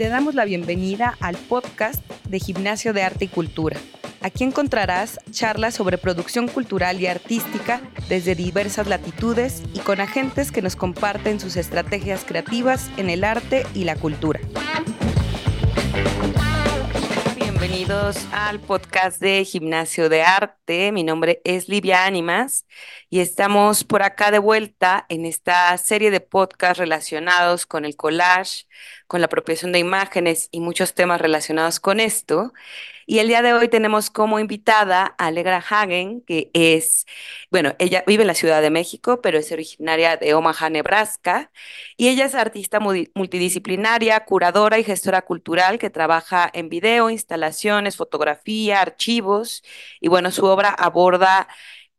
te damos la bienvenida al podcast de Gimnasio de Arte y Cultura. Aquí encontrarás charlas sobre producción cultural y artística desde diversas latitudes y con agentes que nos comparten sus estrategias creativas en el arte y la cultura. Bienvenidos al podcast de Gimnasio de Arte. Mi nombre es Livia Ánimas y estamos por acá de vuelta en esta serie de podcasts relacionados con el collage, con la apropiación de imágenes y muchos temas relacionados con esto. Y el día de hoy tenemos como invitada a Alegra Hagen, que es, bueno, ella vive en la Ciudad de México, pero es originaria de Omaha, Nebraska. Y ella es artista multidisciplinaria, curadora y gestora cultural que trabaja en video, instalaciones, fotografía, archivos. Y bueno, su obra aborda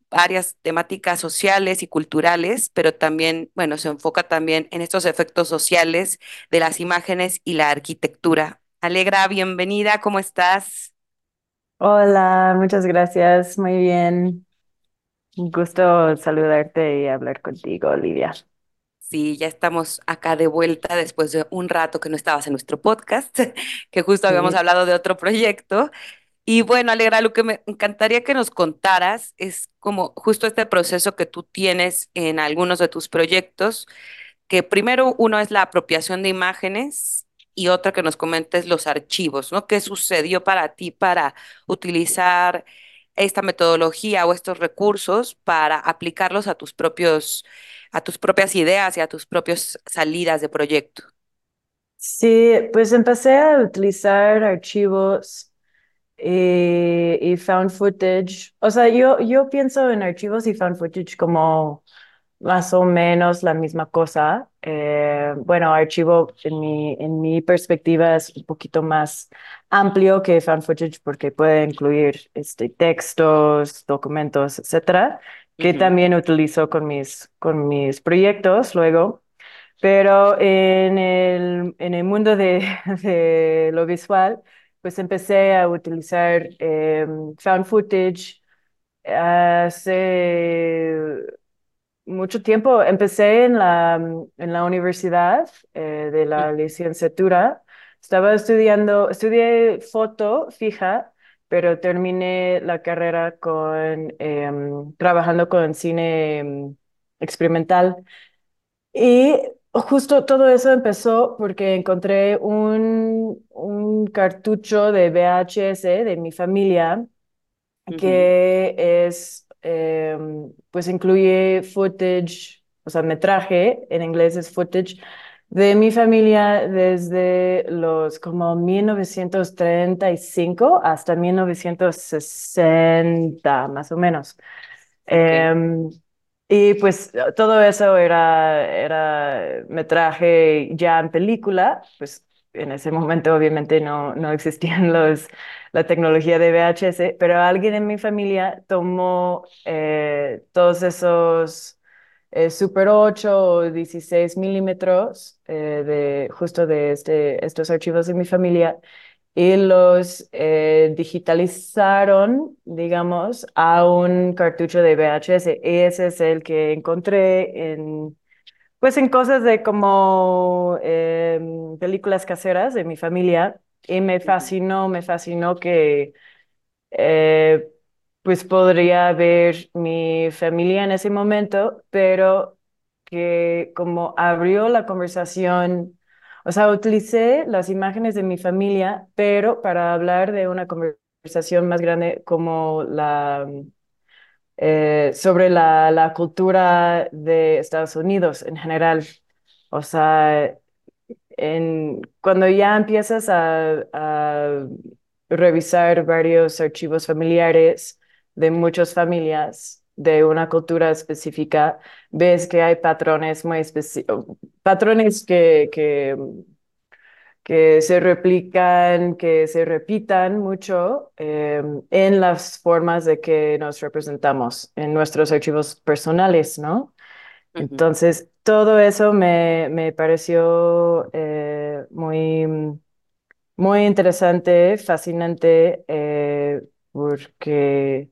varias temáticas sociales y culturales, pero también, bueno, se enfoca también en estos efectos sociales de las imágenes y la arquitectura. Alegra, bienvenida, ¿cómo estás? Hola, muchas gracias. Muy bien. Un gusto saludarte y hablar contigo, Olivia. Sí, ya estamos acá de vuelta después de un rato que no estabas en nuestro podcast, que justo habíamos hablado de otro proyecto. Y bueno, Alegra, lo que me encantaría que nos contaras es como justo este proceso que tú tienes en algunos de tus proyectos, que primero uno es la apropiación de imágenes y otra que nos comentes los archivos, ¿no? ¿Qué sucedió para ti para utilizar esta metodología o estos recursos para aplicarlos a tus propios, a tus propias ideas y a tus propias salidas de proyecto? Sí, pues empecé a utilizar archivos y, y found footage. O sea, yo, yo pienso en archivos y found footage como más o menos la misma cosa. Eh, bueno, archivo en mi, en mi perspectiva es un poquito más amplio que fan footage porque puede incluir este, textos, documentos, etcétera, que también utilizo con mis, con mis proyectos luego. Pero en el, en el mundo de, de lo visual, pues empecé a utilizar eh, found footage hace mucho tiempo. Empecé en la, en la universidad eh, de la licenciatura. Estaba estudiando, estudié foto fija, pero terminé la carrera con, em, trabajando con cine em, experimental. Y justo todo eso empezó porque encontré un, un cartucho de VHS de mi familia que es Em, pues incluye footage, o sea, metraje, en inglés es footage, de mi familia desde los como 1935 hasta 1960, más o menos. Em, y pues todo eso era, era metraje ya en película, pues en ese momento obviamente no, no existían los, la tecnología de VHS, pero alguien en mi familia tomó eh, todos esos eh, Super 8 o 16 milímetros eh, de, justo de este, estos archivos de mi familia y los digitalizaron, digamos, a un cartucho de VHS. Ese es el que encontré en pues en cosas de como em, películas caseras de mi familia y me fascinó, me fascinó que eh, pues podría ver mi familia en ese momento, pero que como abrió la conversación, o sea, utilicé las imágenes de mi familia, pero para hablar de una conversación más grande como la eh, sobre la, la, cultura de Estados Unidos en general. O sea, en, cuando ya empiezas a, revisar varios archivos familiares de muchas familias de una cultura específica, ves que hay patrones muy específicos, patrones que que se replican, que se repitan mucho em, en las formas de que nos representamos en nuestros archivos personales, ¿no? Entonces, todo eso me, me pareció eh, muy, muy interesante, fascinante, eh, porque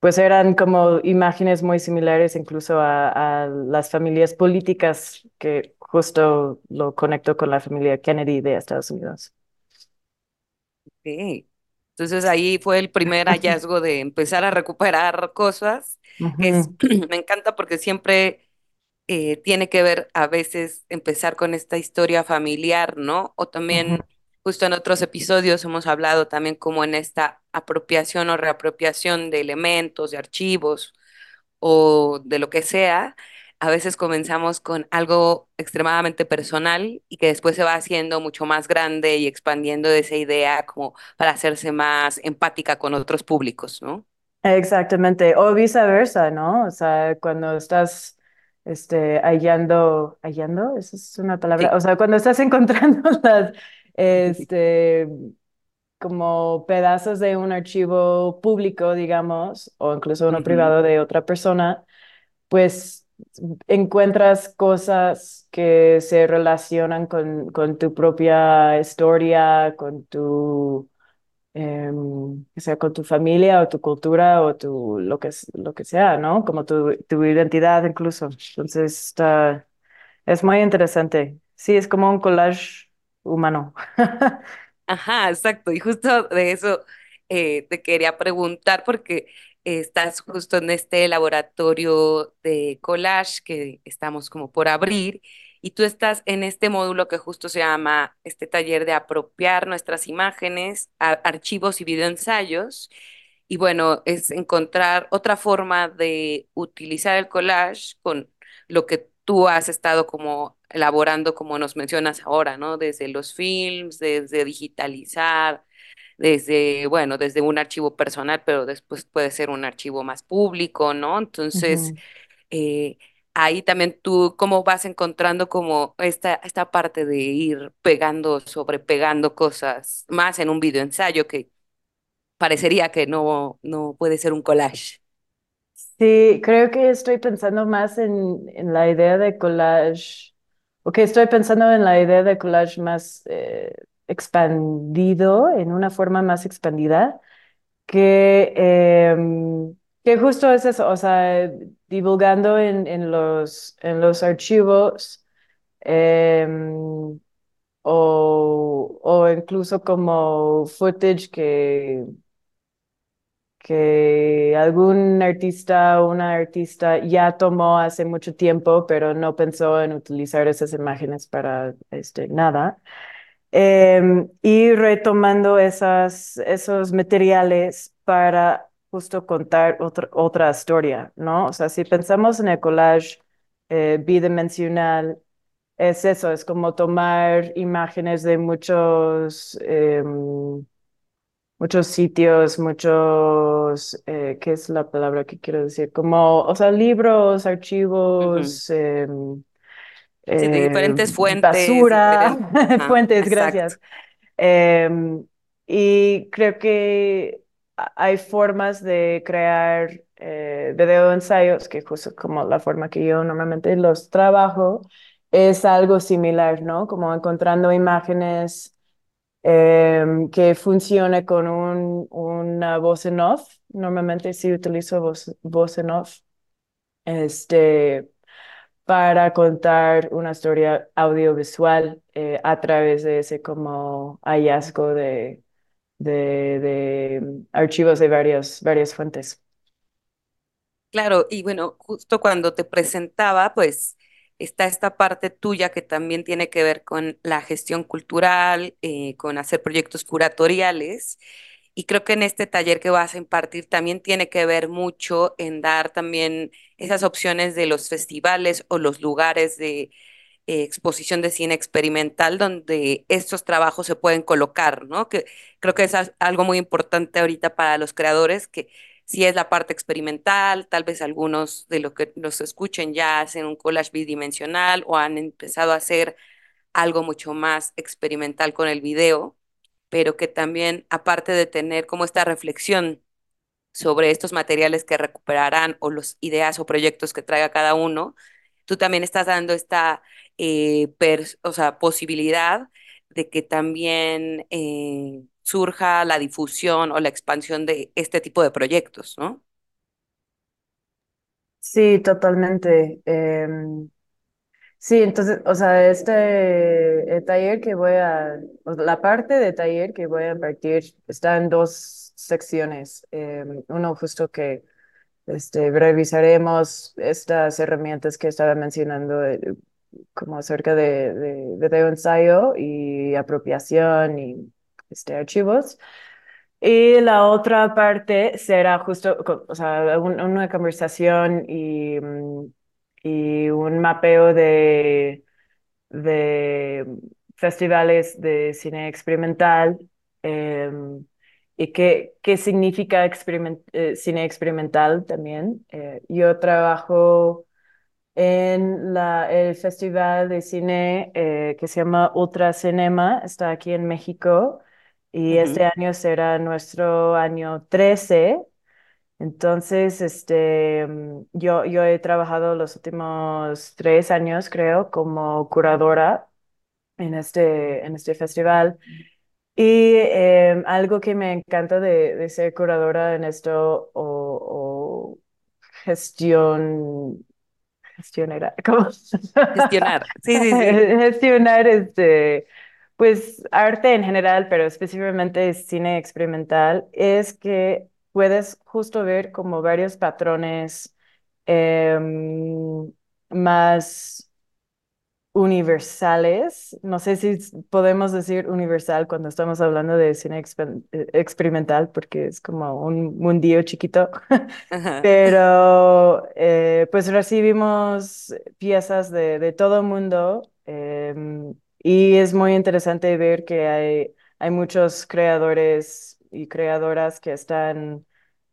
pues eran como imágenes muy similares incluso a, a las familias políticas que justo lo conecto con la familia Kennedy de Estados Unidos. Ok. Entonces ahí fue el primer hallazgo de empezar a recuperar cosas, es, me encanta porque siempre eh, tiene que ver a veces empezar con esta historia familiar, ¿no? O también, justo en otros episodios hemos hablado también como en esta apropiación o reapropiación de elementos, de archivos o de lo que sea. A veces comenzamos con algo extremadamente personal y que después se va haciendo mucho más grande y expandiendo esa idea como para hacerse más empática con otros públicos, ¿no? Exactamente, o viceversa, ¿no? O sea, cuando estás este, hallando, hallando, esa es una palabra, Sí. o sea, cuando estás encontrando las, este, como pedazos de un archivo público, digamos, o incluso uno privado de otra persona, pues encuentras cosas que se relacionan con, con tu propia historia, con tu em, sea con tu familia o tu cultura o tu, lo que, lo que sea, ¿no? Como tu, tu identidad incluso. Entonces, es muy interesante. Sí, es como un collage humano. Ajá, exacto. Y justo de eso eh, te quería preguntar porque estás justo en este laboratorio de collage que estamos como por abrir y tú estás en este módulo que justo se llama este taller de apropiar nuestras imágenes, a- archivos y videoensayos. Y bueno, es encontrar otra forma de utilizar el collage con lo que tú has estado como elaborando, como nos mencionas ahora, ¿no? Desde los films, desde digitalizar, desde, bueno, desde un archivo personal, pero después puede ser un archivo más público, ¿no? Entonces, eh, ahí también tú, ¿cómo vas encontrando como esta, esta parte de ir pegando, sobrepegando cosas más en un video ensayo que parecería que no, no puede ser un collage? Sí, creo que estoy pensando más en, en la idea de collage, ok, estoy pensando en la idea de collage más eh, expandido, en una forma más expandida. que, em, que justo es eso, o sea, divulgando en, en los, en los archivos em, o, o incluso como footage que, que algún artista o una artista ya tomó hace mucho tiempo, pero no pensó en utilizar esas imágenes para este, nada. Em, y retomando esas, esos materiales para justo contar otra, otra historia, ¿no? O sea, si pensamos en el collage eh, bidimensional, es eso, es como tomar imágenes de muchos, em, muchos sitios, muchos, eh, ¿qué es la palabra que quiero decir? Como, o sea, libros, archivos, em, Sí, de eh, diferentes fuentes, basura, fuentes, exacto. gracias. Em, y creo que hay formas de crear eh, video ensayos, que justo como la forma que yo normalmente los trabajo, es algo similar, ¿no? Como encontrando imágenes em, que funcione con un, una voz en off. Normalmente sí utilizo voz, voz en off. Este, para contar una historia audiovisual eh, a través de ese como hallazgo de, de, de mm, archivos de varias, varias fuentes. Claro, y bueno, justo cuando te presentaba, pues está esta parte tuya que también tiene que ver con la gestión cultural, eh, con hacer proyectos curatoriales. Y creo que en este taller que vas a impartir también tiene que ver mucho en dar también esas opciones de los festivales o los lugares de eh, exposición de cine experimental donde estos trabajos se pueden colocar, ¿no? Que creo que es algo muy importante ahorita para los creadores, que si es la parte experimental, tal vez algunos de los que los escuchen ya hacen un collage bidimensional o han empezado a hacer algo mucho más experimental con el video, pero que también, aparte de tener como esta reflexión sobre estos materiales que recuperarán o las ideas o proyectos que traiga cada uno, tú también estás dando esta eh, o sea, posibilidad de que también eh, surja la difusión o la expansión de este tipo de proyectos, ¿no? Sí, totalmente. Em, Sí, entonces, o sea, este eh, taller que voy a, la parte de taller que voy a impartir está en dos secciones. Eh, uno justo que este, revisaremos estas herramientas que estaba mencionando, eh, como acerca de, de, de, de ensayo y apropiación y este, archivos. Y la otra parte será justo, o sea, un- una conversación y, mm, y un mapeo de, de festivales de cine experimental em, y qué, qué significa experiment- eh, cine experimental también. Eh, yo trabajo en la, el festival de cine eh, que se llama Ultra Cinema, está aquí en México y este año será nuestro año 13. Entonces, este, mm, yo, yo he trabajado los últimos tres años, creo, como curadora en este, en este festival. Y em, algo que me encanta de, de ser curadora en esto o, o gestión gestionera, ¿cómo? Gestionar. Sí, sí, sí. Gestionar este, pues arte en general, pero específicamente cine experimental, es que puedes justo ver como varios patrones em, más universales. No sé si podemos decir universal cuando estamos hablando de cine exper- eh, experimental, porque es como un mundillo chiquito. Pero eh, pues recibimos piezas de, de todo el mundo em, y es muy interesante ver que hay, hay muchos creadores y creadoras que están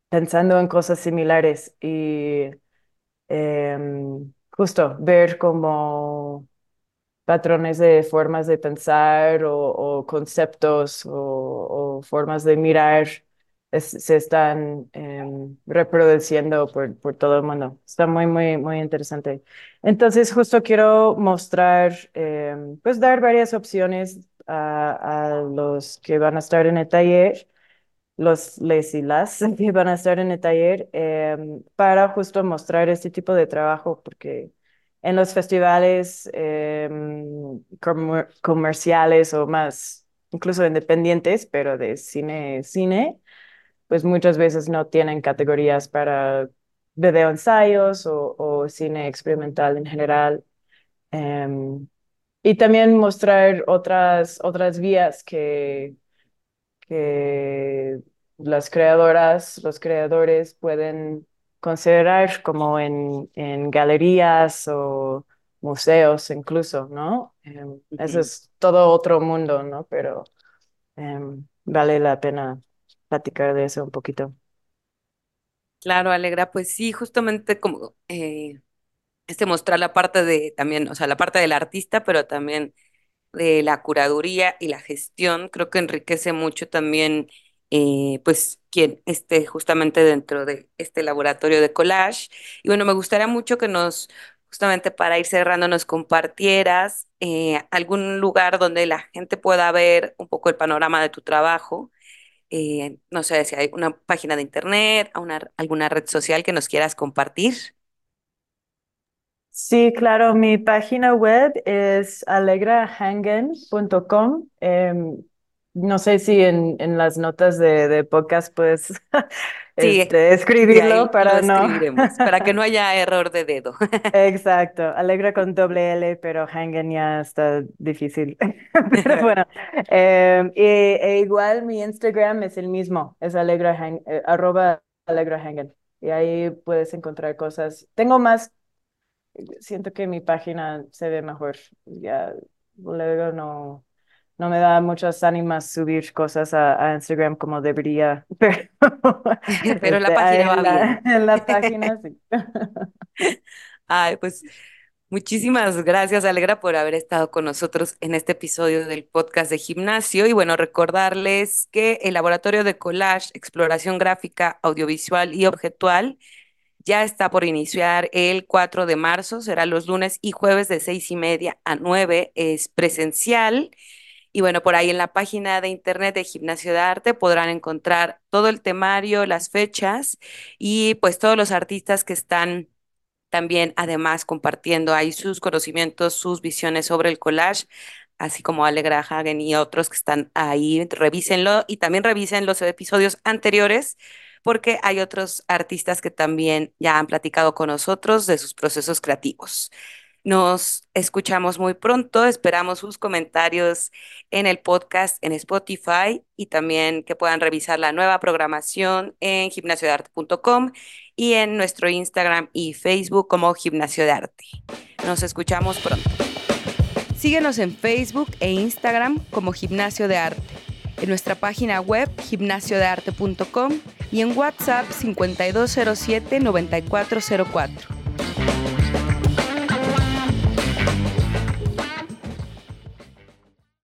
pensando en cosas similares y em, justo ver cómo patrones de formas de pensar o, conceptos o, formas de mirar se están em, reproduciendo por, por todo el mundo. Está muy, muy, muy interesante. Entonces, justo quiero mostrar, em, pues dar varias opciones a, a los que van a estar en el taller los les y las que van a estar en el taller em, para justo mostrar este tipo de trabajo, porque en los festivales em, comer- comerciales o más, incluso independientes, pero de cine, cine, pues muchas veces no tienen categorías para video ensayos o, o cine experimental en general. Em, y también mostrar otras, otras vías que que las creadoras, los creadores pueden considerar como en, en galerías o museos incluso, ¿no? Em, eso es todo otro mundo, ¿no? Pero em, vale la pena platicar de eso un poquito. Claro, Alegra, pues sí, justamente como eh, este mostrar la parte de también, o sea, la parte del artista, pero también de la curaduría y la gestión, creo que enriquece mucho también, eh, pues, quien esté justamente dentro de este laboratorio de collage. Y bueno, me gustaría mucho que nos, justamente para ir cerrando, nos compartieras eh, algún lugar donde la gente pueda ver un poco el panorama de tu trabajo. Eh, no sé si hay una página de internet, una, alguna red social que nos quieras compartir. Sí, claro, mi página web es alegrahangen.com. Em, no sé si en, en las notas de, de podcast puedes Sí, este, escribirlo para no. para que no haya error de dedo. Exacto, alegra con doble L, pero Hangen ya está difícil. Pero bueno, em, y- e igual mi Instagram es el mismo, es alegra eh, arroba alegra Hangen. Y ahí puedes encontrar cosas. Tengo más siento que mi página se ve mejor. Ya luego no, no me da muchas ánimas subir cosas a, a Instagram como debería, pero Pero la este, página va en la, bien. en la página sí. Ay, pues muchísimas gracias, Alegra, por haber estado con nosotros en este episodio del podcast de gimnasio. Y bueno, recordarles que el laboratorio de collage, exploración gráfica, audiovisual y objetual ya está por iniciar el 4 de marzo. Será los lunes y jueves de seis y media a nueve. Es presencial. Y bueno, por ahí en la página de internet de Gimnasio de Arte podrán encontrar todo el temario, las fechas y pues todos los artistas que están también además compartiendo ahí sus conocimientos, sus visiones sobre el collage, así como Alegra Hagen y otros que están ahí, revísenlo y también revisen los episodios anteriores porque hay otros artistas que también ya han platicado con nosotros de sus procesos creativos. Nos escuchamos muy pronto, esperamos sus comentarios en el podcast en Spotify y también que puedan revisar la nueva programación en gimnasiodearte.com y en nuestro Instagram y Facebook como Gimnasio de Arte. Nos escuchamos pronto. Síguenos en Facebook e Instagram como Gimnasio de Arte, en nuestra página web gimnasiodearte.com y en WhatsApp 5207-9404.